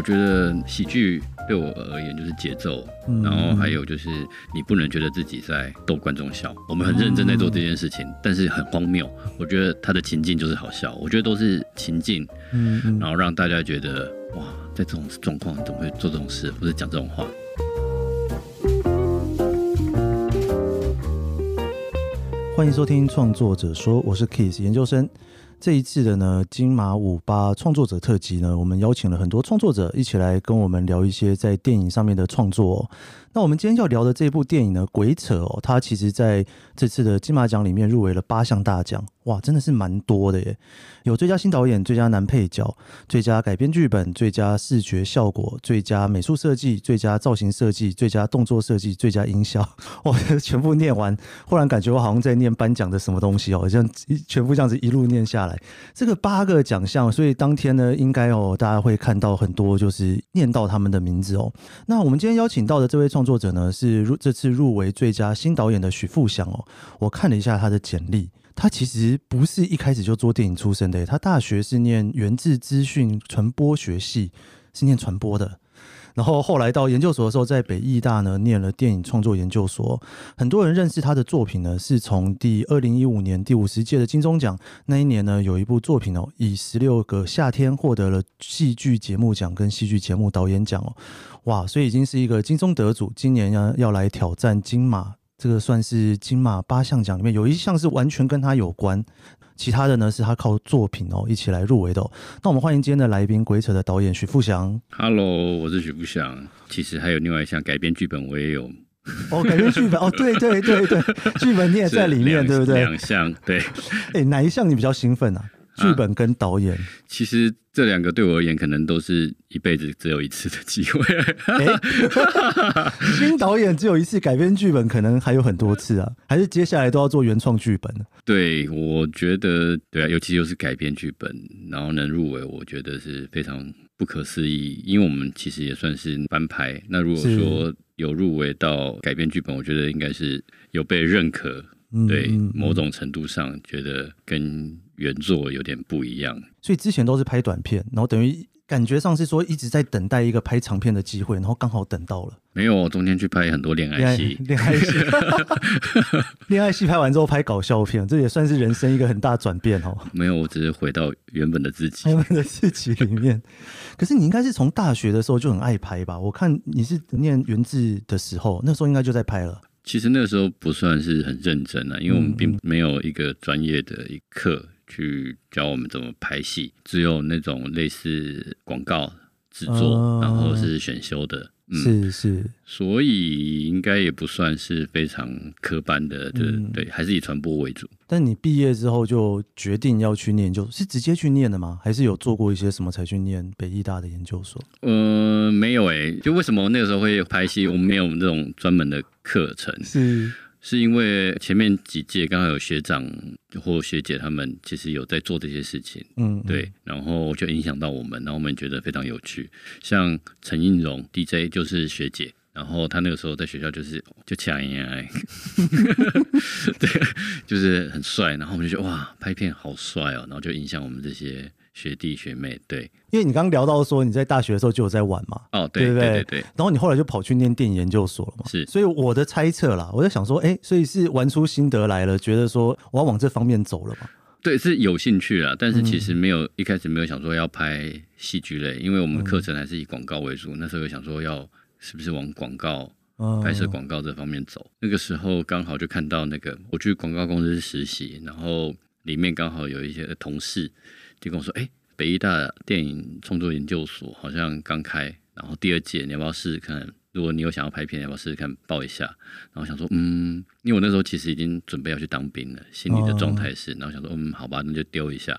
我觉得喜剧对我而言就是节奏，嗯、然后还有就是你不能觉得自己在逗观众笑。我们很认真在做这件事情，嗯、但是很荒谬。我觉得他的情境就是好笑，我觉得都是情境，嗯，嗯，然后让大家觉得哇，在这种状况怎么会做这种事，或者讲这种话。欢迎收听创作者说，我是 Keith 研究生。这一次的呢，金马五八创作者特辑呢，我们邀请了很多创作者一起来跟我们聊一些在电影上面的创作。那我们今天要聊的这部电影呢，《鬼扯》哦，它其实在这次的金马奖里面入围了八项大奖，哇，真的是蛮多的耶！有最佳新导演、最佳男配角、最佳改编剧本、最佳视觉效果、最佳美术设计、最佳造型设计、最佳动作设计、最佳音效，哇，全部念完，忽然感觉我好像在念颁奖的什么东西哦，好像全部这样子一路念下来，这个八个奖项，所以当天呢，应该哦，大家会看到很多就是念到他们的名字哦。那我们今天邀请到的这位创创作者呢是入这次入围最佳新导演的许富祥哦，我看了一下他的简历，他其实不是一开始就做电影出身的，他大学是念源自资讯传播学系，是念传播的。然后后来到研究所的时候，在北艺大呢念了电影创作研究所。很多人认识他的作品呢，是从第二零一五年第五十届的金钟奖那一年呢，有一部作品哦，以十六个夏天获得了戏剧节目奖跟戏剧节目导演奖哦，哇，所以已经是一个金钟得主。今年要要来挑战金马，这个算是金马八项奖里面有一项是完全跟他有关。其他的呢，是他靠作品哦一起来入围的哦。那我们欢迎今天的来宾，《鬼扯》的导演许富祥。Hello，我是许富祥。其实还有另外一项改编剧本，我也有。哦，改编剧本哦，对对对对，剧本你也在里面，对不对？两项对。哎，哪一项你比较兴奋啊？剧本跟导演，啊、其实这两个对我而言，可能都是一辈子只有一次的机会。欸、新导演只有一次，改编剧本可能还有很多次啊，还是接下来都要做原创剧本？对，我觉得对啊，尤其又是改编剧本，然后能入围，我觉得是非常不可思议。因为我们其实也算是翻拍，那如果说有入围到改编剧本，我觉得应该是有被认可。对，某种程度上觉得跟原作有点不一样，所以之前都是拍短片，然后等于感觉上是说一直在等待一个拍长片的机会，然后刚好等到了。没有，中间去拍很多恋爱戏，恋爱 戏，恋爱戏拍完之后拍搞笑片，这也算是人生一个很大转变哦。没有，我只是回到原本的自己，原本的自己里面。可是你应该是从大学的时候就很爱拍吧？我看你是念元智的时候，那时候应该就在拍了。其实那个时候不算是很认真啊，因为我们并没有一个专业的一课去教我们怎么拍戏，只有那种类似广告制作，然后是选修的。是是，所以应该也不算是非常科班的，对、嗯、对，还是以传播为主。但你毕业之后就决定要去念，就是直接去念的吗？还是有做过一些什么才去念北艺大的研究所？呃，没有诶、欸，就为什么那个时候会拍戏？我们没有这种专门的课程。是。是因为前面几届刚好有学长或学姐他们其实有在做这些事情，嗯，对，然后就影响到我们，然后我们觉得非常有趣。像陈映蓉 DJ 就是学姐，然后她那个时候在学校就是就抢眼爱，对，就是很帅，然后我们就觉得哇，拍片好帅哦，然后就影响我们这些。学弟学妹，对，因为你刚刚聊到说你在大学的时候就有在玩嘛，哦，对对对，对，对，然后你后来就跑去念电影研究所了嘛，是，所以我的猜测啦，我在想说，哎，所以是玩出心得来了，觉得说我要往这方面走了嘛？对，是有兴趣啦，但是其实没有、嗯、一开始没有想说要拍戏剧类，因为我们课程还是以广告为主，嗯、那时候有想说要是不是往广告拍摄广告这方面走，嗯、那个时候刚好就看到那个我去广告公司实习，然后里面刚好有一些同事。就跟我说：“哎、北艺大电影创作研究所好像刚开，然后第二届，你要不要试试看？如果你有想要拍片，要不要试试看报一下？”然后想说：“嗯，因为我那时候其实已经准备要去当兵了，心里的状态是，然后想说：嗯，好吧，那就丢一下。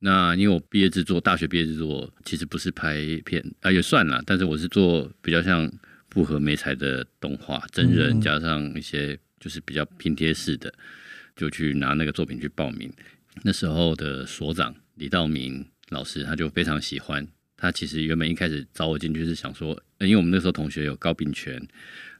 那因为我毕业制作，大学毕业制作其实不是拍片啊，也算了，但是我是做比较像复合媒材的动画，真人加上一些就是比较拼贴式的，就去拿那个作品去报名。那时候的所长。”李道明老师他就非常喜欢他，其实原本一开始找我进去是想说，因为我们那时候同学有高秉权，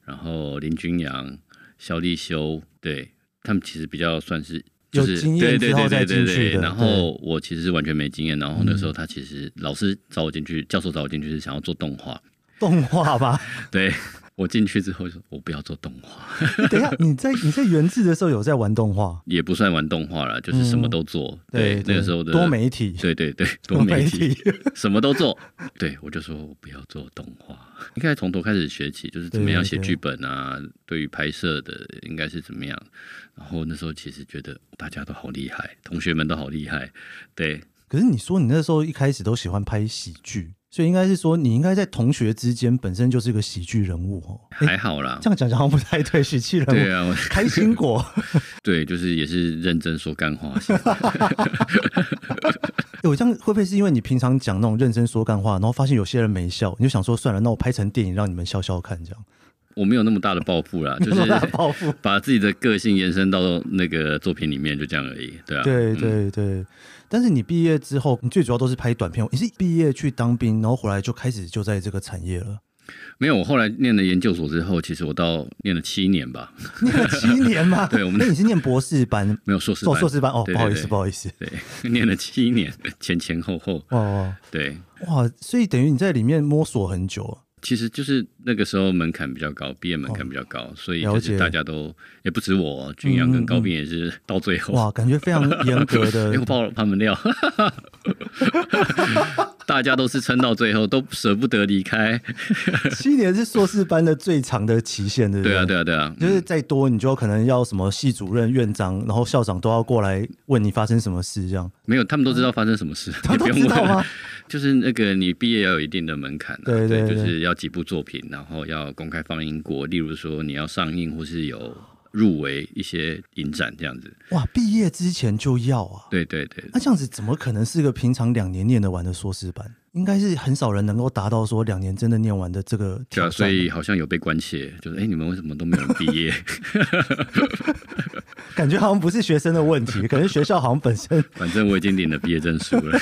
然后林君阳、肖立修，对他们其实比较算是有经验之后再进去的。然后我其实是完全没经验，然后那时候他其实老师找我进去，教授找我进去是想要做动画，动画吧？对。我进去之后就说：“我不要做动画。”等一下，你在你在原制的时候有在玩动画？也不算玩动画了，就是什么都做。嗯、对，那个时候的多媒体，对对对，多媒体，媒体什么都做。对，我就说我不要做动画，应该从头开始学起，就是怎么样写剧本啊，对于拍摄的应该是怎么样。然后那时候其实觉得大家都好厉害，同学们都好厉害。对，可是你说你那时候一开始都喜欢拍喜剧。所以应该是说，你应该在同学之间本身就是一个喜剧人物哦。还好啦，这样讲讲好像不太对，喜剧人物。对啊，开心果。对，就是也是认真说干话。我这样会不会是因为你平常讲那种认真说干话，然后发现有些人没笑，你就想说算了，那我拍成电影让你们笑笑看这样？我没有那么大的抱负啦，就是抱负，把自己的个性延伸到那个作品里面，就这样而已。对啊，对对对。嗯但是你毕业之后，你最主要都是拍短片。你是毕业去当兵，然后回来就开始就在这个产业了？没有，我后来念了研究所之后，其实我到念了七年吧。念了七年吗？对，我们那你是念博士班？没有硕士班，硕士班哦，对对对，不好意思，不好意思。对，念了七年，前前后后。哦，对，哇，所以等于你在里面摸索很久。其实就是那个时候门槛比较高，毕业门槛比较高，哦，所以就是大家都也不止我，君阳跟高斌也是到最后。哇，感觉非常严格的。又爆了他们料。大家都是撑到最后，都舍不得离开。七年是硕士班的最长的期限，对不对？对啊，对啊，对啊。就是再多，你就可能要什么系主任、院长，然后校长都要过来问你发生什么事，这样。没有，他们都知道发生什么事，他们都知道吗？就是那个你毕业要有一定的门槛，对对，就是要几部作品，然后要公开放映过。例如说你要上映或是有。入围一些影展这样子，哇！毕业之前就要啊？对对对。那这样子怎么可能是个平常两年念得完的硕士班？应该是很少人能够达到说两年真的念完的这个。对啊，所以好像有被关切，就是哎、欸，你们为什么都没有人毕业？感觉好像不是学生的问题，可能学校好像本身。反正我已经领了毕业证书了。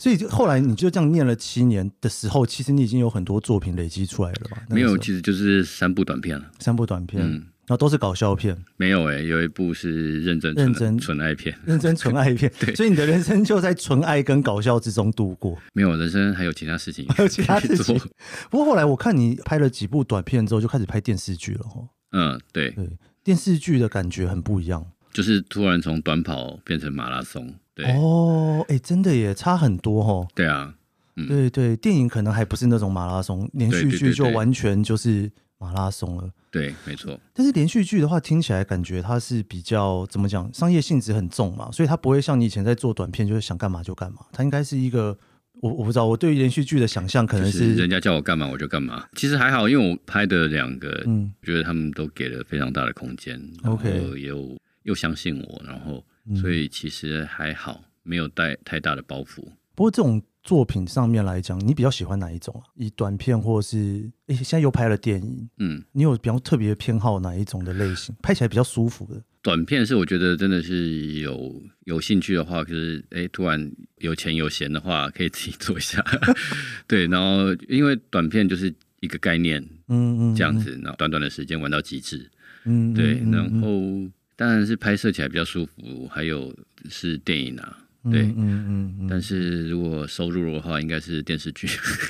所以就后来你就这样念了七年的时候，其实你已经有很多作品累积出来了吧？没有，其实就是三部短片了。三部短片。嗯然后都是搞笑片，没有哎、欸，有一部是认真认真纯爱片，认真纯爱片。对，所以你的人生就在纯爱跟搞笑之中度过。没有，人生还有其他事情，还有其他事情。不过后来我看你拍了几部短片之后，就开始拍电视剧了哈。嗯，对对，电视剧的感觉很不一样，就是突然从短跑变成马拉松。对哦，哎，真的也差很多哈。对啊，嗯、对对，电影可能还不是那种马拉松，连续剧就完全就是马拉松了。对，没错。但是连续剧的话，听起来感觉它是比较怎么讲，商业性质很重嘛，所以它不会像你以前在做短片，就是想干嘛就干嘛。它应该是一个，我我不知道，我对于连续剧的想象可能是、是、人家叫我干嘛我就干嘛。其实还好，因为我拍的两个，嗯，我觉得他们都给了非常大的空间，OK，然后又又相信我，然后所以其实还好，没有带太大的包袱。不过这种。作品上面来讲，你比较喜欢哪一种啊？以短片或是诶，现在又拍了电影，嗯，你有比较特别偏好哪一种的类型？拍起来比较舒服的短片是我觉得真的是有有兴趣的话，就是诶，突然有钱有闲的话，可以自己做一下。对，然后因为短片就是一个概念，嗯嗯，这样子，然后短短的时间玩到极致，嗯，对，然后当然是拍摄起来比较舒服，还有是电影啊。对，嗯嗯嗯，但是如果收入的话，应该是电视剧。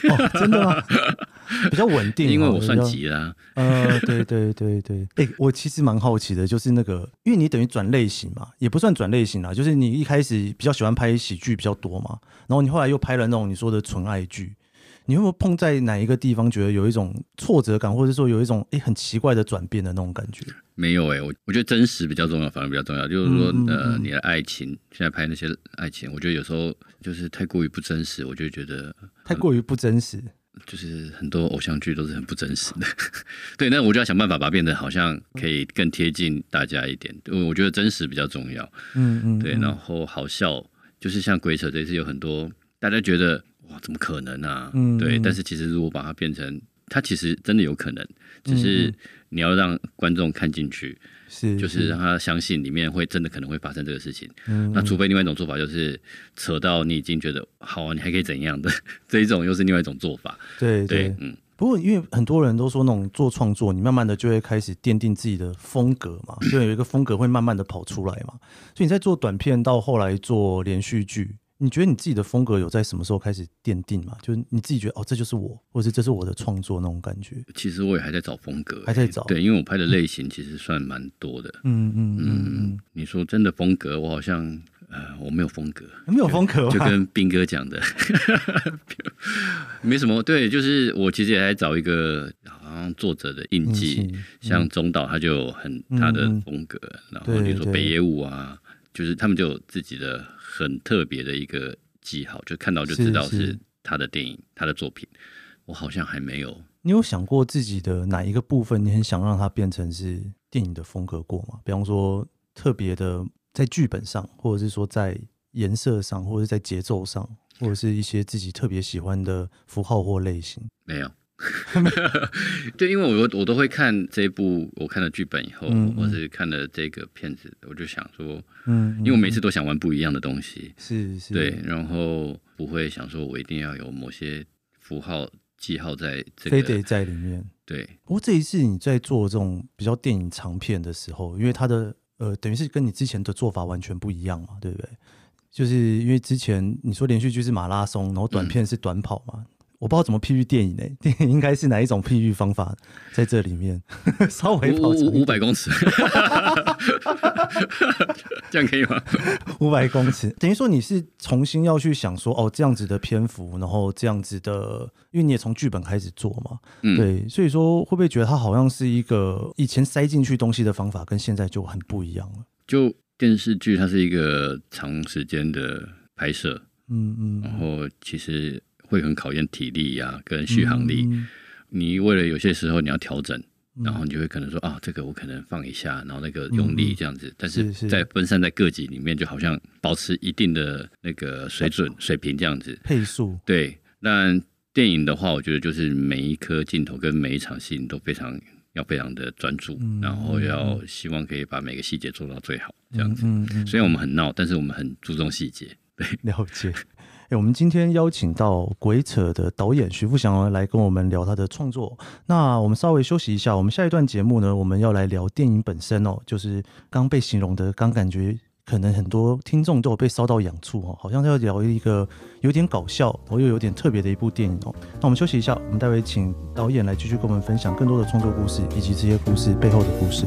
哦，真的吗？比较稳定，因为我算急了啊。呃，对对对对，哎、欸，我其实蛮好奇的，就是那个，因为你等于转类型嘛，也不算转类型啦，就是你一开始比较喜欢拍喜剧比较多嘛，然后你后来又拍了那种你说的纯爱剧。你会不会碰在哪一个地方觉得有一种挫折感，或者说有一种诶很奇怪的转变的那种感觉？没有诶、欸，我我觉得真实比较重要，反而比较重要。就是说，嗯嗯嗯呃，你的爱情现在拍那些爱情，我觉得有时候就是太过于不真实，我就觉得太过于不真实。就是很多偶像剧都是很不真实的，对。那我就要想办法把它变得好像可以更贴近大家一点。因为我觉得真实比较重要。嗯嗯，对。然后好笑，就是像鬼扯这次有很多大家觉得。哇，怎么可能啊？嗯，对，但是其实如果把它变成，它其实真的有可能，只是你要让观众看进去，是，就是让他相信里面会真的可能会发生这个事情。嗯，那除非另外一种做法就是扯到你已经觉得好啊，你还可以怎样的 这一种，又是另外一种做法。对对，嗯。不过，因为很多人都说，那种做创作，你慢慢的就会开始奠定自己的风格嘛，就有一个风格会慢慢的跑出来嘛。所以你在做短片到后来做连续剧，你觉得你自己的风格有在什么时候开始奠定嘛？就是你自己觉得哦，这就是我，或者这是我的创作那种感觉。其实我也还在找风格，还在找。对，因为我拍的类型其实算蛮多的。嗯嗯嗯嗯。你说真的风格，我好像。呃，我没有风格，没有风格，就跟斌哥讲的，没什么。对，就是我其实也在找一个好像作者的印记，嗯、像中岛他就有很他的风格，嗯、然后比如说北野武啊，就是他们就有自己的很特别的一个记号，就看到就知道是他的电影，他的作品。我好像还没有。你有想过自己的哪一个部分，你很想让它变成是电影的风格过吗？比方说特别的。在剧本上，或者是说在颜色上，或者是在节奏上，或者是一些自己特别喜欢的符号或类型，没有。对，因为我我都会看这一部，我看了剧本以后，嗯嗯或是看了这个片子，我就想说，嗯，嗯，因为我每次都想玩不一样的东西，是是，对，然后不会想说我一定要有某些符号记号在这个，非得在里面。对，不过这一次你在做这种比较电影长片的时候，因为它的。呃，等于是跟你之前的做法完全不一样嘛，对不对？就是因为之前你说连续剧是马拉松，然后短片是短跑嘛。嗯我不知道怎么譬喻电影呢？电影应该是哪一种譬喻方法在这里面？稍微跑五五百公尺，这样可以吗？五百公尺等于说你是重新要去想说哦，这样子的篇幅，然后这样子的，因为你也从剧本开始做嘛，嗯、对，所以说会不会觉得它好像是一个以前塞进去东西的方法，跟现在就很不一样了？就电视剧它是一个长时间的拍摄，嗯嗯，然后其实。会很考验体力呀、啊，跟续航力。嗯、你为了有些时候你要调整，嗯、然后你就会可能说啊，这个我可能放一下，然后那个用力这样子。嗯、但是在分散在各级里面，就好像保持一定的那个水准水平这样子。配速对。那电影的话，我觉得就是每一颗镜头跟每一场戏都非常要非常的专注，嗯、然后要希望可以把每个细节做到最好这样子。嗯嗯嗯、虽然我们很闹，但是我们很注重细节。对，了解。欸、我们今天邀请到鬼扯的导演徐富祥来跟我们聊他的创作。那我们稍微休息一下，我们下一段节目呢，我们要来聊电影本身哦，就是刚被形容的，刚感觉可能很多听众都有被烧到痒处哦，好像要聊一个有点搞笑，然后又有点特别的一部电影哦。那我们休息一下，我们待会请导演来继续跟我们分享更多的创作故事，以及这些故事背后的故事。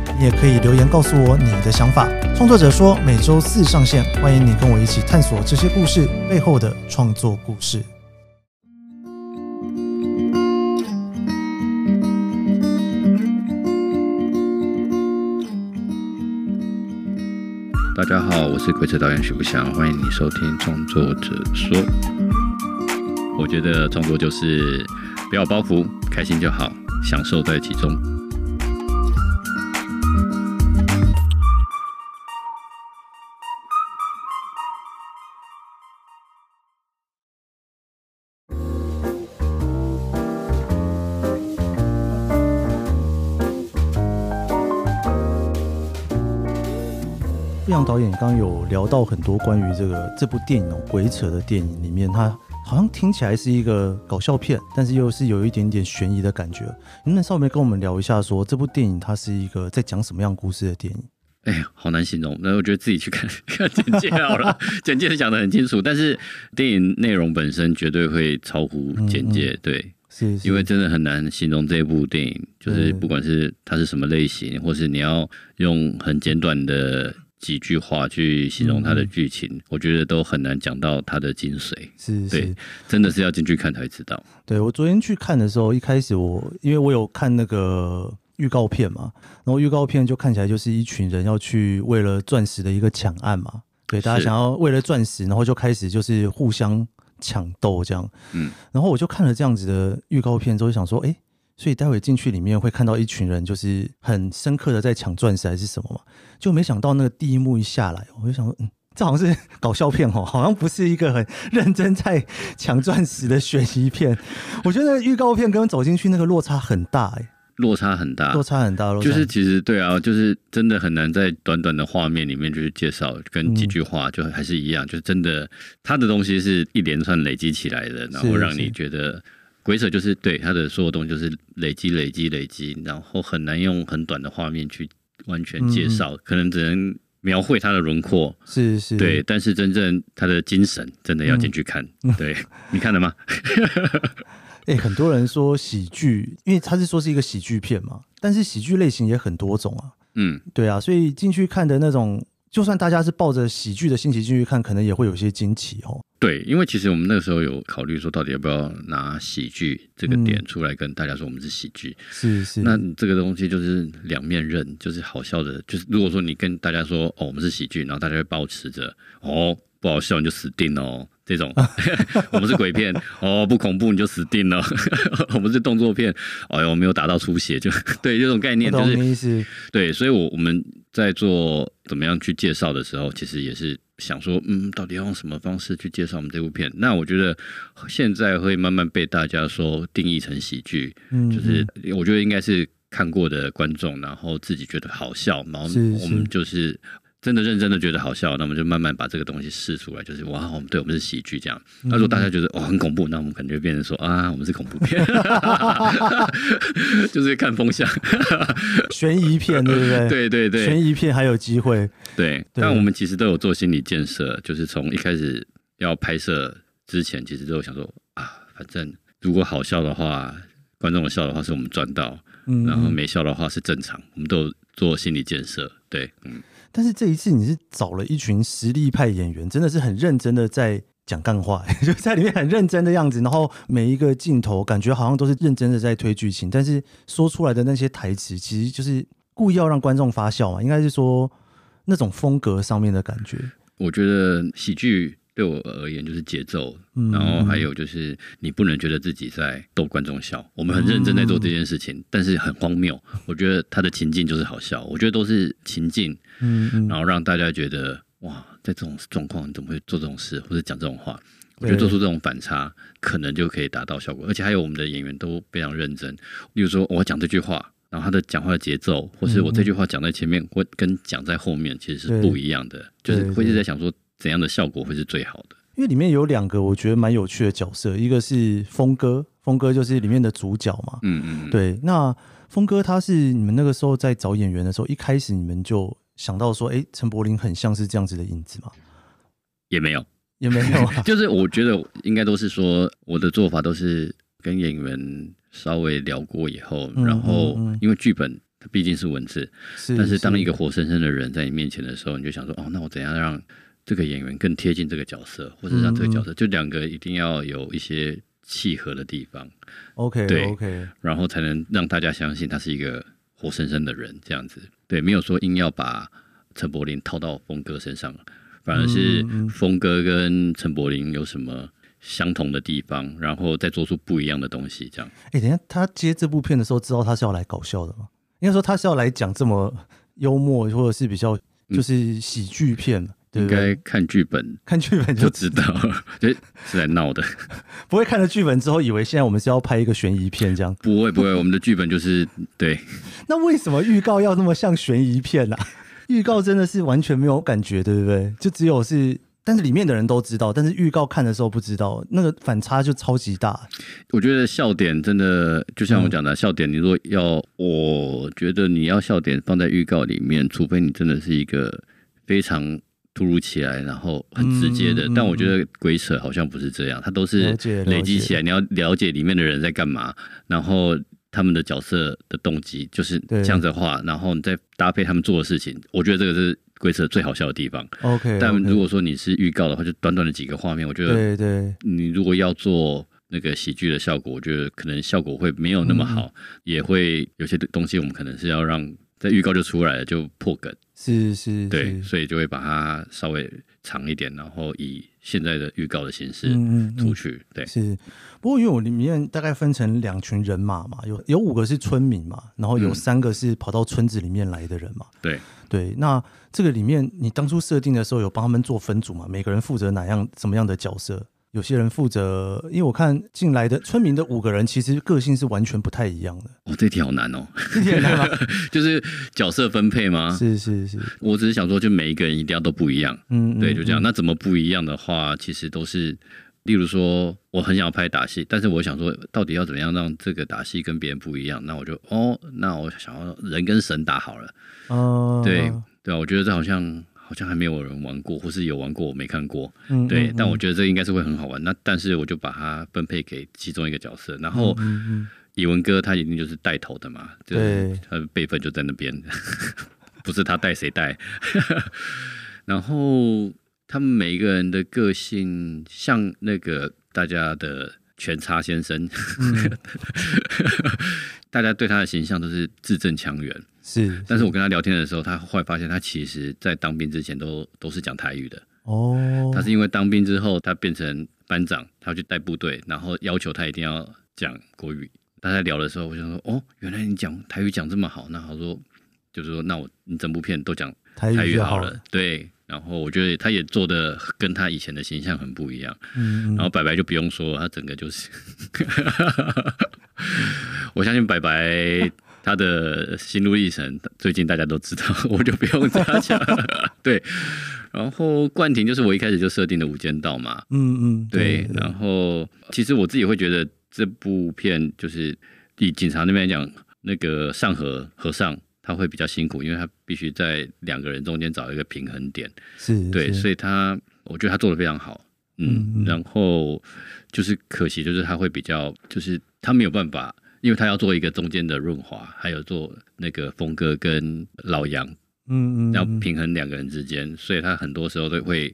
你也可以留言告诉我你的想法。创作者说每周四上线，欢迎你跟我一起探索这些故事背后的创作故事。大家好，我是鬼扯导演许不祥，欢迎你收听《创作者说》。我觉得创作就是不要包袱，开心就好，享受在其中。导演刚刚有聊到很多关于这个这部电影哦，鬼扯的电影里面，它好像听起来是一个搞笑片，但是又是有一点点悬疑的感觉。能不能稍微跟我们聊一下说，说这部电影它是一个在讲什么样故事的电影？哎呀，好难形容。那我觉得自己去看看简介好了，简介讲的很清楚，但是电影内容本身绝对会超乎简介。嗯嗯对，是，是，因为真的很难形容这部电影，就是不管是它是什么类型，或是你要用很简短的。几句话去形容它的剧情，嗯、我觉得都很难讲到它的精髓。是，是，对，真的是要进去看才知道。对，我昨天去看的时候，一开始我因为我有看那个预告片嘛，然后预告片就看起来就是一群人要去为了钻石的一个抢案嘛。对，大家想要为了钻石，然后就开始就是互相抢斗这样。嗯，然后我就看了这样子的预告片之后，想说，哎、欸，所以待会进去里面会看到一群人，就是很深刻的在抢钻石还是什么嘛？就没想到那个第一幕一下来，我就想说，嗯，这好像是搞笑片哦，好像不是一个很认真在抢钻石的悬疑片。我觉得那个预告片跟走进去那个落差很大，欸，哎。落差很大，落差很大，就是其实对啊，就是真的很难在短短的画面里面就是介绍，跟几句话就还是一样，嗯、就是真的他的东西是一连串累积起来的，然后让你觉得鬼扯就是对他的所有东西就是累积累积累积，然后很难用很短的画面去完全介绍，嗯、可能只能描绘他的轮廓，是是，对，但是真正他的精神真的要进去看，嗯、对，你看了吗？哎、欸，很多人说喜剧，因为他是说是一个喜剧片嘛，但是喜剧类型也很多种啊。嗯，对啊，所以进去看的那种，就算大家是抱着喜剧的心情进去看，可能也会有些惊奇哦。对，因为其实我们那个时候有考虑说，到底要不要拿喜剧这个点出来跟大家说我们是喜剧。是是。那这个东西就是两面刃，就是好笑的，就是如果说你跟大家说哦，我们是喜剧，然后大家会保持着哦。不好笑你就死定了哦！这种 我们是鬼片哦，不恐怖你就死定了。我们是动作片，哎呦没有打到出血就 对这种概念就是对，所以我我们在做怎么样去介绍的时候，其实也是想说，嗯，到底要用什么方式去介绍我们这部片？那我觉得现在会慢慢被大家说定义成喜剧，嗯，就是我觉得应该是看过的观众，然后自己觉得好笑，然后我们就是。真的认真的觉得好笑，那我们就慢慢把这个东西试出来，就是哇，我们对我们是喜剧这样。那如果大家觉得哦很恐怖，那我们可能就变成说啊，我们是恐怖片，就是看风向，悬疑片对不对？对对对，悬疑片还有机会。对，对但我们其实都有做心理建设，就是从一开始要拍摄之前，其实都有想说啊，反正如果好笑的话，观众的笑的话是我们赚到，嗯，然后没笑的话是正常，我们都有做心理建设。对，嗯。但是这一次你是找了一群实力派演员，真的是很认真的在讲干话，就在里面很认真的样子，然后每一个镜头感觉好像都是认真的在推剧情，但是说出来的那些台词其实就是故意要让观众发笑嘛，应该是说那种风格上面的感觉。我觉得喜剧。对我而言就是节奏，然后还有就是你不能觉得自己在逗观众笑，我们很认真在做这件事情，但是很荒谬。我觉得他的情境就是好笑，我觉得都是情境，然后让大家觉得哇，在这种状况你怎么会做这种事或者讲这种话？我觉得做出这种反差，可能就可以达到效果。而且还有我们的演员都非常认真，例如说我讲这句话，然后他的讲话的节奏，或是我这句话讲在前面，或跟讲在后面，其实是不一样的，就是会一直在想说。怎样的效果会是最好的？因为里面有两个我觉得蛮有趣的角色，一个是峰哥，峰哥就是里面的主角嘛。嗯嗯，对。那峰哥他是你们那个时候在找演员的时候，一开始你们就想到说，哎，陈柏霖很像是这样子的影子吗？也没有，也没有、啊。就是我觉得应该都是说，我的做法都是跟演员稍微聊过以后，嗯、然后因为剧本它毕竟是文字，是但是当一个活生生的人在你面前的时候，你就想说，哦，那我怎样让这个演员更贴近这个角色，或者让这个角色，就两个一定要有一些契合的地方。OK，对，OK，然后才能让大家相信他是一个活生生的人，这样子。对，没有说硬要把陈柏霖套到峰哥身上，反而是峰哥跟陈柏霖有什么相同的地方，然后再做出不一样的东西，这样。哎，等一下，他接这部片的时候，知道他是要来搞笑的吗？应该说他是要来讲这么幽默，或者是比较就是喜剧片。嗯应该看剧本，看剧本就知道，就是在闹的。不会看了剧本之后，以为现在我们是要拍一个悬疑片这样？不会不会，我们的剧本就是对。那为什么预告要那么像悬疑片呢、啊？预告真的是完全没有感觉，对不对？就只有是，但是里面的人都知道，但是预告看的时候不知道，那个反差就超级大。我觉得笑点真的，就像我讲的，嗯、笑点你如果要，我觉得你要笑点放在预告里面，除非你真的是一个非常。突如其来，然后很直接的，嗯嗯、但我觉得鬼扯好像不是这样，它都是累积起来。你要了解里面的人在干嘛，然后他们的角色的动机，就是这样子的话，然后你再搭配他们做的事情，我觉得这个是鬼扯最好笑的地方。OK，但如果说你是预告的话，就短短的几个画面，我觉得对对，你如果要做那个喜剧的效果，我觉得可能效果会没有那么好，嗯、也会有些东西我们可能是要让。这预告就出来了，就破梗。是是，对，是所以就会把它稍微长一点，然后以现在的预告的形式嗯嗯出去。对，是。不过因为我里面大概分成两群人马嘛，有有五个是村民嘛，然后有三个是跑到村子里面来的人嘛。嗯、对对，那这个里面你当初设定的时候有帮他们做分组嘛？每个人负责哪样什么样的角色？有些人负责，因为我看进来的村民的五个人，其实个性是完全不太一样的。哦，这题好难哦，这题很难吗？就是角色分配吗？是是是，我只是想说，就每一个人一定要都不一样。嗯，对，就这样。嗯、那怎么不一样的话，其实都是，例如说，我很想要拍打戏，但是我想说，到底要怎么样让这个打戏跟别人不一样？那我就哦，那我想要人跟神打好了。哦、呃，对对啊，我觉得这好像。好像还没有人玩过，或是有玩过我没看过，嗯、对、嗯。但我嗯、觉得这应该是会很好玩。那但是我就把它分配给其中一个角色，然后以文哥他一定就是带头的嘛，对，他的辈分就在那边，不是他带谁带。然后他们每一个人的个性，像那个大家的全差先生，嗯、大家对他的形象都是字正腔圆。是，但是我跟他聊天的时候，他后来发现他其实在当兵之前都都是讲台语的。哦，他是因为当兵之后，他变成班长，他要去带部队，然后要求他一定要讲国语。他在聊的时候，我就说：“哦，原来你讲台语讲这么好。”那他说：“就是说，那我你整部片都讲台语好了。好”对，然后我觉得他也做的跟他以前的形象很不一样。然后白白就不用说，他整个就是，我相信白白。他的心路历程，最近大家都知道，我就不用这样讲了。对，然后冠廷就是我一开始就设定的无间道嘛。嗯嗯，对。然后其实我自己会觉得这部片就是以警察那边来讲，那个上和和尚他会比较辛苦，因为他必须在两个人中间找一个平衡点。是，对，所以他我觉得他做的非常好。嗯，嗯，然后就是可惜，就是他会比较，就是他没有办法。因为他要做一个中间的润滑，还有做那个峰哥跟老杨，嗯嗯，要平衡两个人之间，所以他很多时候都会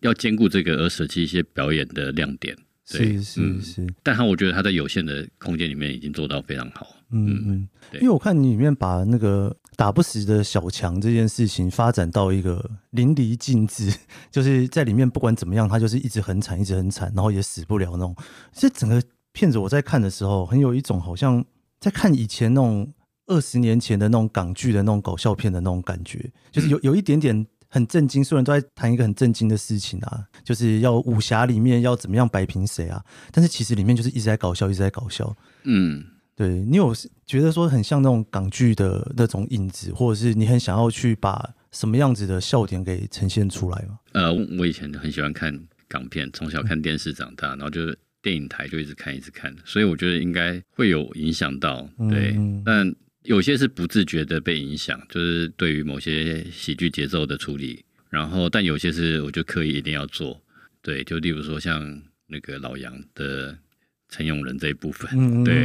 要兼顾这个，而舍弃一些表演的亮点。对，是是是，嗯，但他我觉得他在有限的空间里面已经做到非常好。嗯嗯，因为我看你里面把那个打不死的小强这件事情发展到一个淋漓尽致，就是在里面不管怎么样，他就是一直很惨，一直很惨，然后也死不了那种，这整个。片子我在看的时候，很有一种好像在看以前那种二十年前的那种港剧的那种搞笑片的那种感觉，就是有有一点点很震惊，所有人都在谈一个很震惊的事情啊，就是要武侠里面要怎么样摆平谁啊，但是其实里面就是一直在搞笑，一直在搞笑。嗯，对，你有觉得说很像那种港剧的那种影子，或者是你很想要去把什么样子的笑点给呈现出来吗？呃，我以前很喜欢看港片，从小看电视长大，然后就是。电影台就一直看一直看，所以我觉得应该会有影响到，对。嗯、但有些是不自觉的被影响，就是对于某些喜剧节奏的处理。然后，但有些是我就刻意一定要做，对。就例如说像那个老杨的陈永仁这一部分，嗯、对。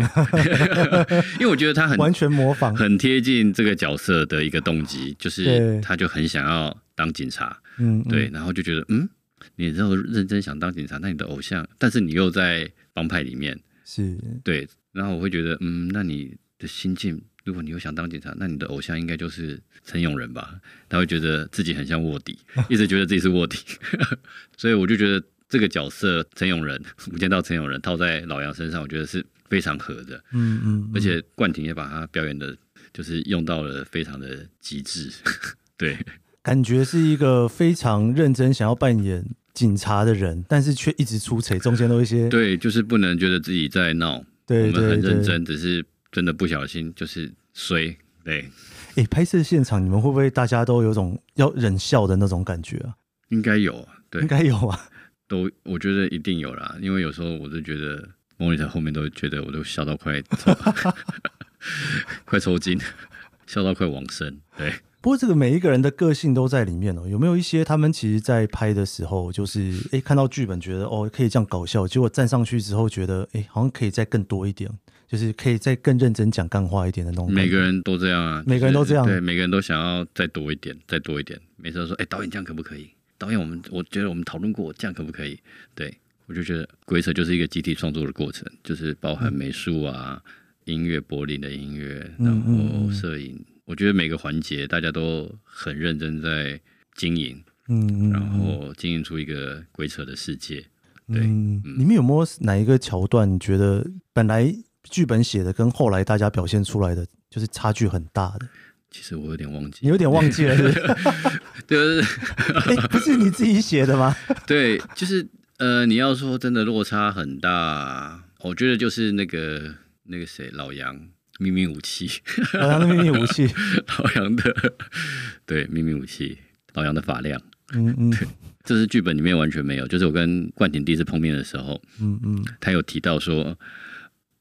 因为我觉得他很完全模仿，很贴近这个角色的一个动机，就是他就很想要当警察，嗯，对。然后就觉得，嗯。你之后认真想当警察，那你的偶像，但是你又在帮派里面，是。对，然后我会觉得，嗯，那你的心境，如果你又想当警察，那你的偶像应该就是陈永仁吧？他会觉得自己很像卧底，一直觉得自己是卧底，所以我就觉得这个角色陈永仁，无间道陈永仁套在老杨身上，我觉得是非常合的，嗯嗯，嗯，而且冠廷也把他表演的，就是用到了非常的极致，对。感觉是一个非常认真想要扮演警察的人，但是却一直出丑，中间都一些对，就是不能觉得自己在闹，对，我们很认真，只是真的不小心就是衰，对。哎、欸，拍摄现场你们会不会大家都有种要忍笑的那种感觉啊？应该有，对，应该有啊，都我觉得一定有啦，因为有时候我都觉得 monitor 后面都觉得我都笑到快抽 快抽筋，笑到快往生，对。不过这个每一个人的个性都在里面哦，有没有一些他们其实，在拍的时候，就是哎看到剧本觉得哦可以这样搞笑，结果站上去之后觉得哎好像可以再更多一点，就是可以再更认真讲干话一点的那种。每个人都这样啊，每个人都这样，对，每个人都想要再多一点，再多一点。每次都说哎导演这样可不可以？导演我们我觉得我们讨论过这样可不可以？对，我就觉得鬼扯就是一个集体创作的过程，就是包含美术啊、嗯、音乐、柏林的音乐，然后摄影。我觉得每个环节大家都很认真在经营，嗯，然后经营出一个鬼扯的世界。对，嗯，里面有没有哪一个桥段你觉得本来剧本写的跟后来大家表现出来的就是差距很大的？其实我有点忘记，你有点忘记了是？对，不是你自己写的吗？对，就是呃，你要说真的落差很大，我觉得就是那个那个谁，老杨秘密武器，老杨的秘密武器，老杨的对秘密武器，老杨的发量，嗯嗯，这是剧本里面完全没有，就是我跟冠廷第一次碰面的时候，嗯嗯，他有提到说，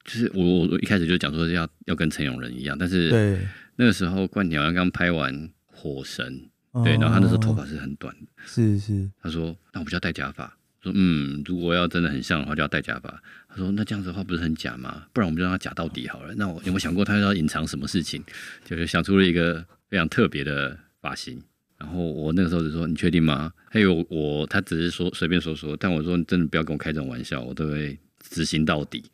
就是我我一开始就讲说要要跟陈永仁一样，但是对。那个时候，冠廷好像刚拍完《火神》，哦，对，然后他那时候头发是很短的，是是。他说：“那我不就要戴假发？”说：“嗯，如果要真的很像的话，就要戴假发。”他说：“那这样子的话，不是很假吗？不然我们就让他假到底好了。”那我有没有想过他要隐藏什么事情？就是想出了一个非常特别的发型。然后我那个时候就说：“你确定吗？”还有我，他只是说随便说说，但我说：“真的不要跟我开这种玩笑，我都会执行到底。”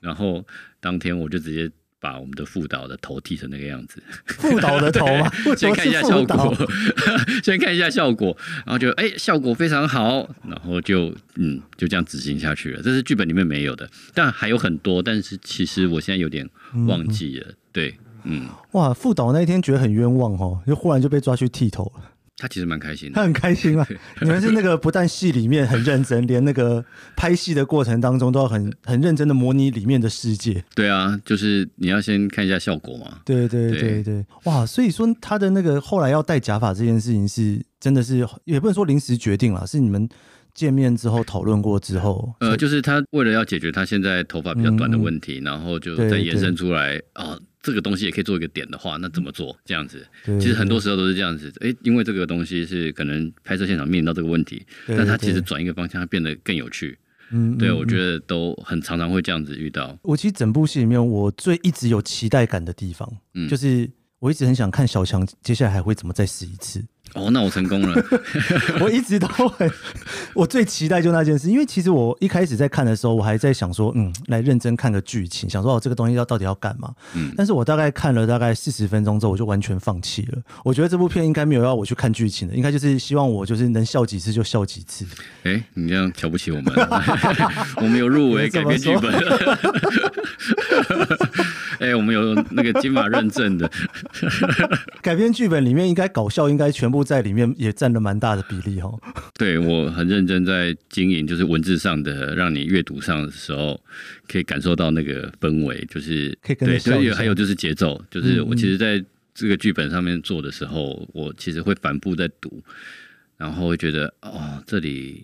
然后当天我就直接。把我们的副导的头剃成那个样子，副导的头吗？先看一下 效果，先看一下效果，然后就哎、欸，效果非常好，然后就嗯，就这样执行下去了。这是剧本里面没有的，但还有很多，但是其实我现在有点忘记了。嗯、对，嗯，哇，副导那一天觉得很冤枉哦，就忽然就被抓去剃头了。他其实蛮开心的，他很开心啊！你们是那个不但戏里面很认真，连那个拍戏的过程当中都要很很认真的模拟里面的世界。对啊，就是你要先看一下效果嘛。对对对对，对，哇！所以说他的那个后来要戴假发这件事情是真的是也不能说临时决定了，是你们见面之后讨论过之后。呃，就是他为了要解决他现在头发比较短的问题，嗯、然后就再延伸出来啊。这个东西也可以做一个点的话，那怎么做？这样子，其实很多时候都是这样子。哎，因为这个东西是可能拍摄现场面临到这个问题，但它其实转一个方向，它变得更有趣。嗯，对，我觉得都很常常会这样子遇到。我其实整部戏里面，我最一直有期待感的地方，嗯就是我一直很想看小强接下来还会怎么再死一次。哦，那我成功了。我一直都很，我最期待就那件事，因为其实我一开始在看的时候，我还在想说，嗯，来认真看个剧情，想说哦，这个东西要到底要干嘛？嗯，但是我大概看了大概四十分钟之后，我就完全放弃了。我觉得这部片应该没有要我去看剧情的，应该就是希望我就是能笑几次就笑几次。哎、欸，你这样瞧不起我们？我们有入围改编剧本。哎、欸，我们有那个金马认证的。改编剧本里面，应该搞笑应该全部在里面也占了蛮大的比例哦。对，我很认真在经营，就是文字上的，让你阅读上的时候可以感受到那个氛围，就是可以跟对，所以还有就是节奏，就是我其实在这个剧本上面做的时候，嗯嗯我其实会反复在读，然后会觉得哦，这里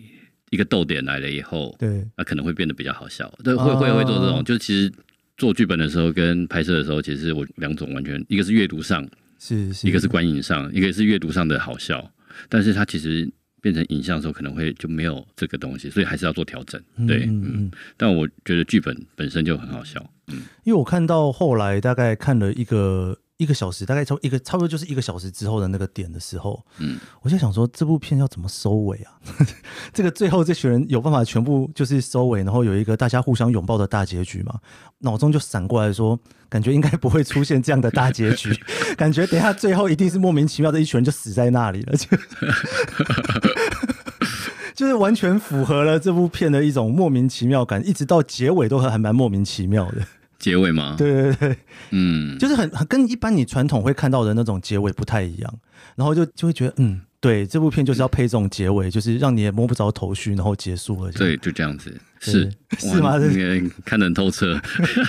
一个逗点来了以后，对，那可能会变得比较好笑，对，会会会做这种，就其实。做剧本的时候跟拍摄的时候，其实我两种完全，一个是阅读上，是，是，一个是观影上，一个是阅读上的好笑，但是它其实变成影像的时候，可能会就没有这个东西，所以还是要做调整。对，嗯，嗯，但我觉得剧本本身就很好笑，嗯，因为我看到后来大概看了一个。一个小时，大概差一个差不多就是一个小时之后的那个点的时候，嗯，我就想说这部片要怎么收尾啊？这个最后这群人有办法全部就是收尾，然后有一个大家互相拥抱的大结局嘛？脑中就闪过来说，感觉应该不会出现这样的大结局，感觉等一下最后一定是莫名其妙的一群人就死在那里了，就 就是完全符合了这部片的一种莫名其妙感，一直到结尾都还还蛮莫名其妙的。结尾吗？对对对，嗯，就是很很跟一般你传统会看到的那种结尾不太一样，然后就就会觉得，嗯，对，这部片就是要配这种结尾，就是让你也摸不着头绪，然后结束了。对，就这样子，是是吗？是看得很透彻。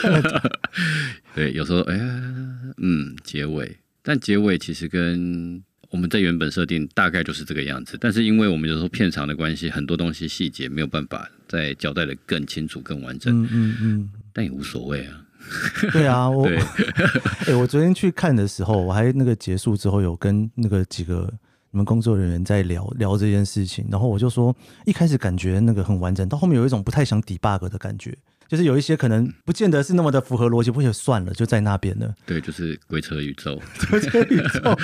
对，有时候，哎呀，嗯，结尾，但结尾其实跟我们在原本设定大概就是这个样子，但是因为我们有时候片长的关系，很多东西细节没有办法再交代的更清楚、更完整。嗯嗯嗯，但也无所谓啊。对啊，我 哎、欸，我昨天去看的时候，我还那个结束之后有跟那个几个你们工作人员在聊聊这件事情，然后我就说，一开始感觉那个很完整，到后面有一种不太想 debug 的感觉，就是有一些可能不见得是那么的符合逻辑，不就算了，就在那边了。对，就是鬼扯宇宙，鬼扯宇宙。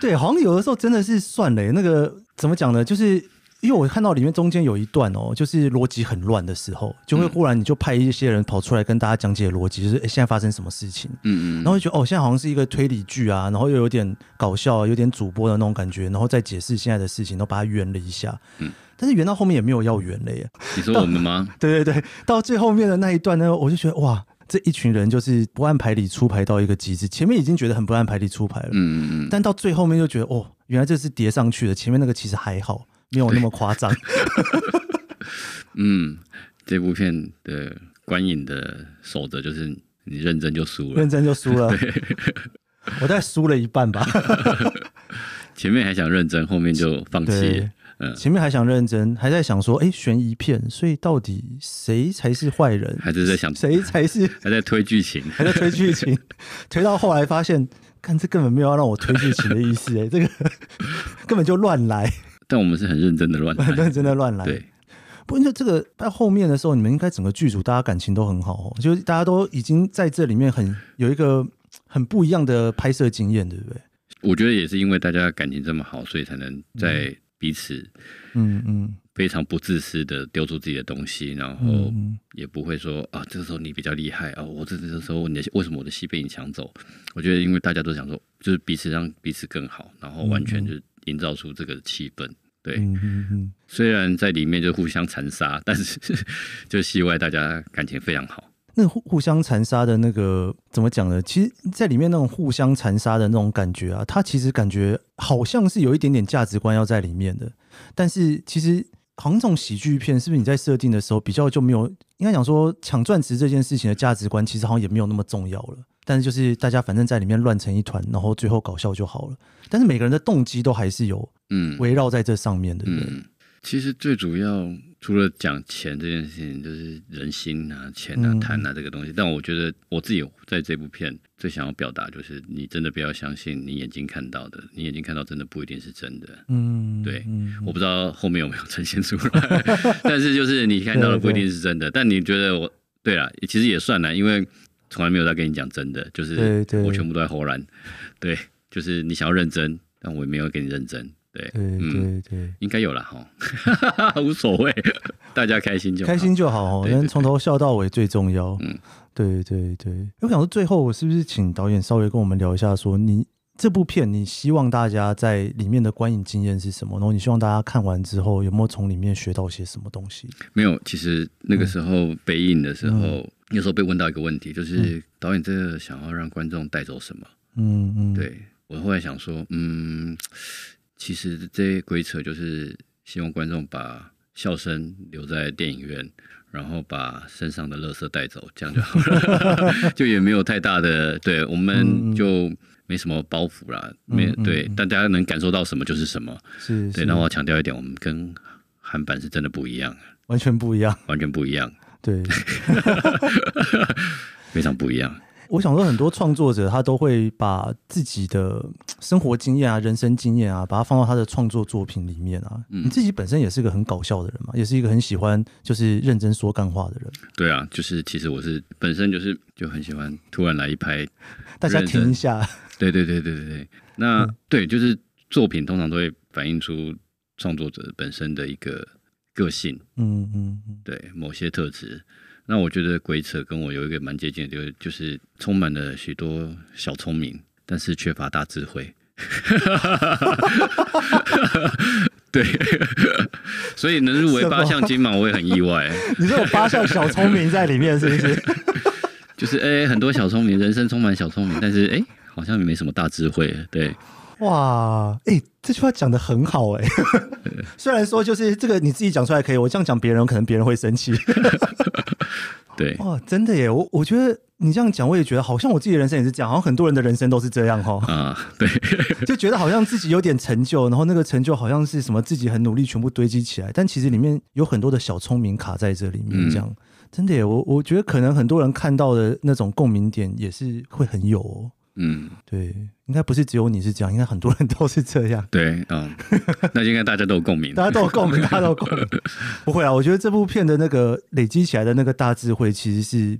对，好像有的时候真的是算了，那个怎么讲呢？就是。因为我看到里面中间有一段哦，就是逻辑很乱的时候，就会忽然你就派一些人跑出来跟大家讲解逻辑，就是诶现在发生什么事情，嗯嗯，然后就觉得哦，现在好像是一个推理剧啊，然后又有点搞笑，有点主播的那种感觉，然后再解释现在的事情，然后把它圆了一下，嗯，但是圆到后面也没有要圆了耶。你说我们吗？对对对，到最后面的那一段呢，我就觉得哇，这一群人就是不按牌理出牌到一个极致，前面已经觉得很不按牌理出牌了，嗯嗯嗯，但到最后面就觉得哦，原来这是叠上去的，前面那个其实还好。没有那么夸张。嗯，这部片的观影的守则就是你认真就输了，认真就输了。我大概输了一半吧。前面还想认真，后面就放弃。嗯，前面还想认真，还在想说，哎，悬疑片，所以到底谁才是坏人？还是在想谁才是？还在推剧情，还在推剧情，推到后来发现，看这根本没有要让我推剧情的意思，哎，这个根本就乱来。但我们是很认真的乱来，很认真的乱来。对，不过就这个到后面的时候，你们应该整个剧组大家感情都很好哦，就是大家都已经在这里面很有一个很不一样的拍摄经验，对不对？我觉得也是因为大家感情这么好，所以才能在彼此嗯嗯非常不自私的丢出自己的东西，然后也不会说啊，这个时候你比较厉害啊，我这这个时候你的为什么我的戏被你抢走？我觉得因为大家都想说，就是彼此让彼此更好，然后完全就是。营造出这个气氛，对，嗯嗯嗯，虽然在里面就互相残杀，但是 就戏外大家感情非常好。那互互相残杀的那个怎么讲呢？其实，在里面那种互相残杀的那种感觉啊，它其实感觉好像是有一点点价值观要在里面的。但是其实，好像这种喜剧片，是不是你在设定的时候比较就没有？应该讲说抢钻石这件事情的价值观，其实好像也没有那么重要了。但是就是大家反正在里面乱成一团，然后最后搞笑就好了。但是每个人的动机都还是有，嗯，围绕在这上面的。嗯，其实最主要除了讲钱这件事情，就是人心啊、钱啊、贪啊这个东西。但我觉得我自己在这部片最想要表达，就是你真的不要相信你眼睛看到的，你眼睛看到真的不一定是真的。嗯，对，我不知道后面有没有呈现出来，但是就是你看到的不一定是真的。但你觉得我对了，其实也算了，因为。从来没有在跟你讲真的，就是我全部都在唬烂，对，对，就是你想要认真，但我也没有给你认真，对，对对对，嗯、应该有了哈，无所谓，大家开心就好，开心就好哦，能从头笑到尾最重要，嗯，对对对，我想说最后我是不是请导演稍微跟我们聊一下，说你。这部片，你希望大家在里面的观影经验是什么？然后你希望大家看完之后有没有从里面学到些什么东西？没有，其实那个时候北影的时候，嗯、有时候被问到一个问题，就是导演这个想要让观众带走什么？嗯嗯，对，我后来想说，嗯，其实这些鬼扯就是希望观众把笑声留在电影院，然后把身上的垃圾带走，这样就好了，就也没有太大的，对，我们就。嗯没什么包袱啦，没、对，大家能感受到什么就是什么。是，是对。那我要强调一点，我们跟韩版是真的不一样，完全不一样，完全不一样。对，非常不一样。我想说，很多创作者他都会把自己的生活经验啊、人生经验啊，把它放到他的创作作品里面啊。嗯、你自己本身也是一个很搞笑的人嘛，也是一个很喜欢就是认真说干话的人。对啊，就是其实我是本身就是就很喜欢突然来一拍，大家停一下。对对对对对对，那、嗯、对就是作品通常都会反映出创作者本身的一个个性。嗯嗯，嗯对某些特质。那我觉得鬼扯跟我有一个蛮接近的，就是就是充满了许多小聪明，但是缺乏大智慧。对，所以能入围八项金马，我也很意外。你说有八项小聪明在里面，是不是？就是哎、欸，很多小聪明，人生充满小聪明，但是哎、欸，好像没什么大智慧。对。哇，哎、欸，这句话讲的很好、欸，哎，虽然说就是这个你自己讲出来可以，我这样讲别人可能别人会生气。对，哇，真的耶，我我觉得你这样讲，我也觉得好像我自己的人生也是这样，好像很多人的人生都是这样哈。啊，对，就觉得好像自己有点成就，然后那个成就好像是什么自己很努力全部堆积起来，但其实里面有很多的小聪明卡在这里面，这样、嗯、真的耶，我我觉得可能很多人看到的那种共鸣点也是会很有哦。嗯，对，应该不是只有你是这样，应该很多人都是这样。对，嗯，那应该大家都有共鸣，大家都有共鸣，大家都有共鸣。不会啊，我觉得这部片的那个累积起来的那个大智慧，其实是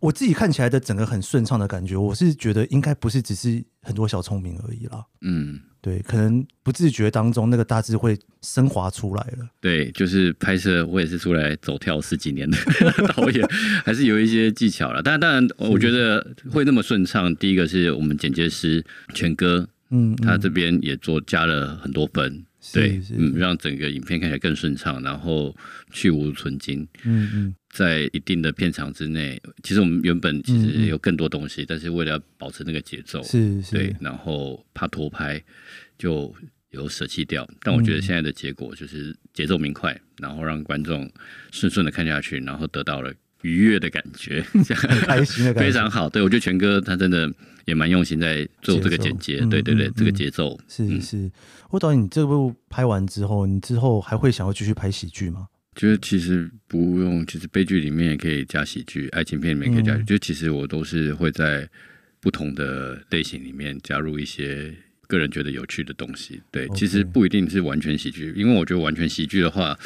我自己看起来的整个很顺畅的感觉。我是觉得应该不是只是很多小聪明而已啦。嗯。对，可能不自觉当中那个大字会升华出来了。对，就是拍摄，我也是出来走跳十几年的 导演，还是有一些技巧了。但当然，我觉得会那么顺畅。第一个是我们剪接师全哥，嗯，嗯，他这边也做加了很多分。对，嗯，让整个影片看起来更顺畅，然后去无存精。嗯嗯，在一定的片场之内，其实我们原本其实有更多东西，但是为了要保持那个节奏，是是，对，然后怕拖拍，就有舍弃掉。但我觉得现在的结果就是节奏明快，然后让观众顺顺的看下去，然后得到了愉悦的感觉，很开心的感觉，非常好。对，我觉得全哥他真的也蛮用心在做这个剪接，对对对，这个节奏是是。我导演，你这部拍完之后，你之后还会想要继续拍喜剧吗？觉得其实不用，其实悲剧里面也可以加喜剧，爱情片里面也可以加喜剧。就其实我都是会在不同的类型里面加入一些个人觉得有趣的东西。对，其实不一定是完全喜剧，因为我觉得完全喜剧的话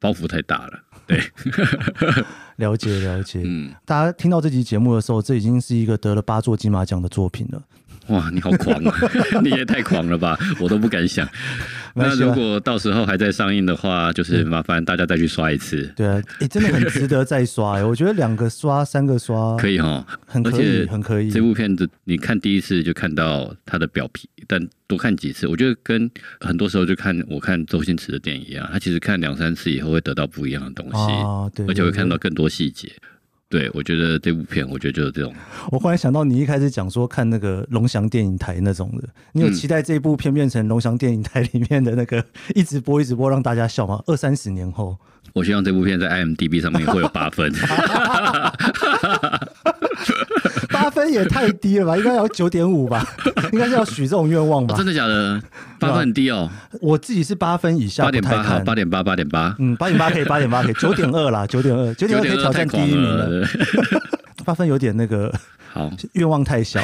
包袱太大了。对，了解了解。嗯，大家听到这集节目的时候，这已经是一个得了八座金马奖的作品了。哇，你好狂啊！你也太狂了吧，我都不敢想。那如果到时候还在上映的话，就是麻烦大家再去刷一次。对啊，哎、欸，真的很值得再刷 哎，我觉得两个刷、三个刷可以哈，很可以，很可以。这部片子你看第一次就看到它的表皮，但多看几次，我觉得跟很多时候就看我看周星驰的电影一样，他其实看两三次以后会得到不一样的东西，啊、对对对，而且会看到更多细节。对，我觉得这部片，我觉得就是这种。我忽然想到，你一开始讲说看那个龙翔电影台那种的，你有期待这部片变成龙翔电影台里面的那个一直播一直播让大家笑吗？二三十年后，我希望这部片在 IMDB 上面会有八分。八分也太低了吧？应该要九点五吧？应该是要许这种愿望吧？哦？真的假的？八分很低哦。我自己是八分以下，八点八，八点八，八点八。嗯，八点八可以，八点八可以，九点二啦，九点二，九点二可以挑战第一名了。八分有点那个，好，愿望太小。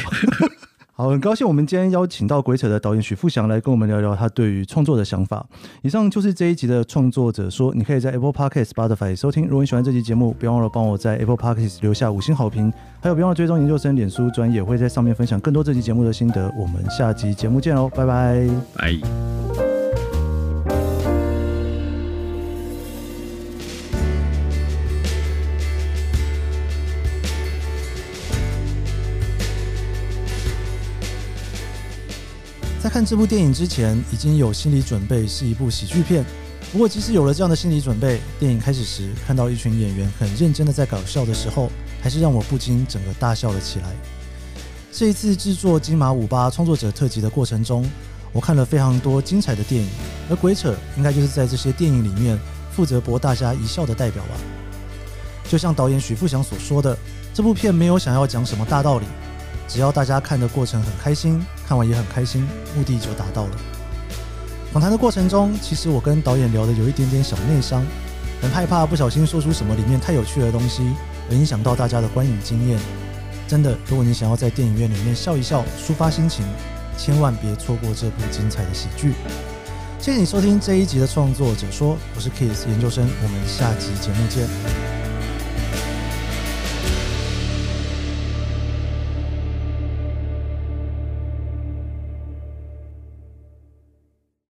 好，很高兴我们今天邀请到鬼扯的导演许富祥来跟我们聊聊他对于创作的想法。以上就是这一集的创作者说，你可以在 Apple Podcast、Spotify 收听。如果你喜欢这期节目，别忘了帮我在 Apple Podcast 留下五星好评，还有别忘了追踪研究生脸书专业，会在上面分享更多这期节目的心得。我们下集节目见喽，拜拜，拜。在看这部电影之前，已经有心理准备是一部喜剧片。不过，即使有了这样的心理准备，电影开始时看到一群演员很认真的在搞笑的时候，还是让我不禁整个大笑了起来。这一次制作金马五八创作者特辑的过程中，我看了非常多精彩的电影，而鬼扯应该就是在这些电影里面负责博大家一笑的代表吧。就像导演许富祥所说的，这部片没有想要讲什么大道理。只要大家看的过程很开心，看完也很开心，目的就达到了。访谈的过程中，其实我跟导演聊的有一点点小内伤，很害怕不小心说出什么里面太有趣的东西，而影响到大家的观影经验。真的，如果你想要在电影院里面笑一笑，抒发心情，千万别错过这部精彩的喜剧。谢谢你收听这一集的创作者说，我是 Kiss 研究生，我们下集节目见。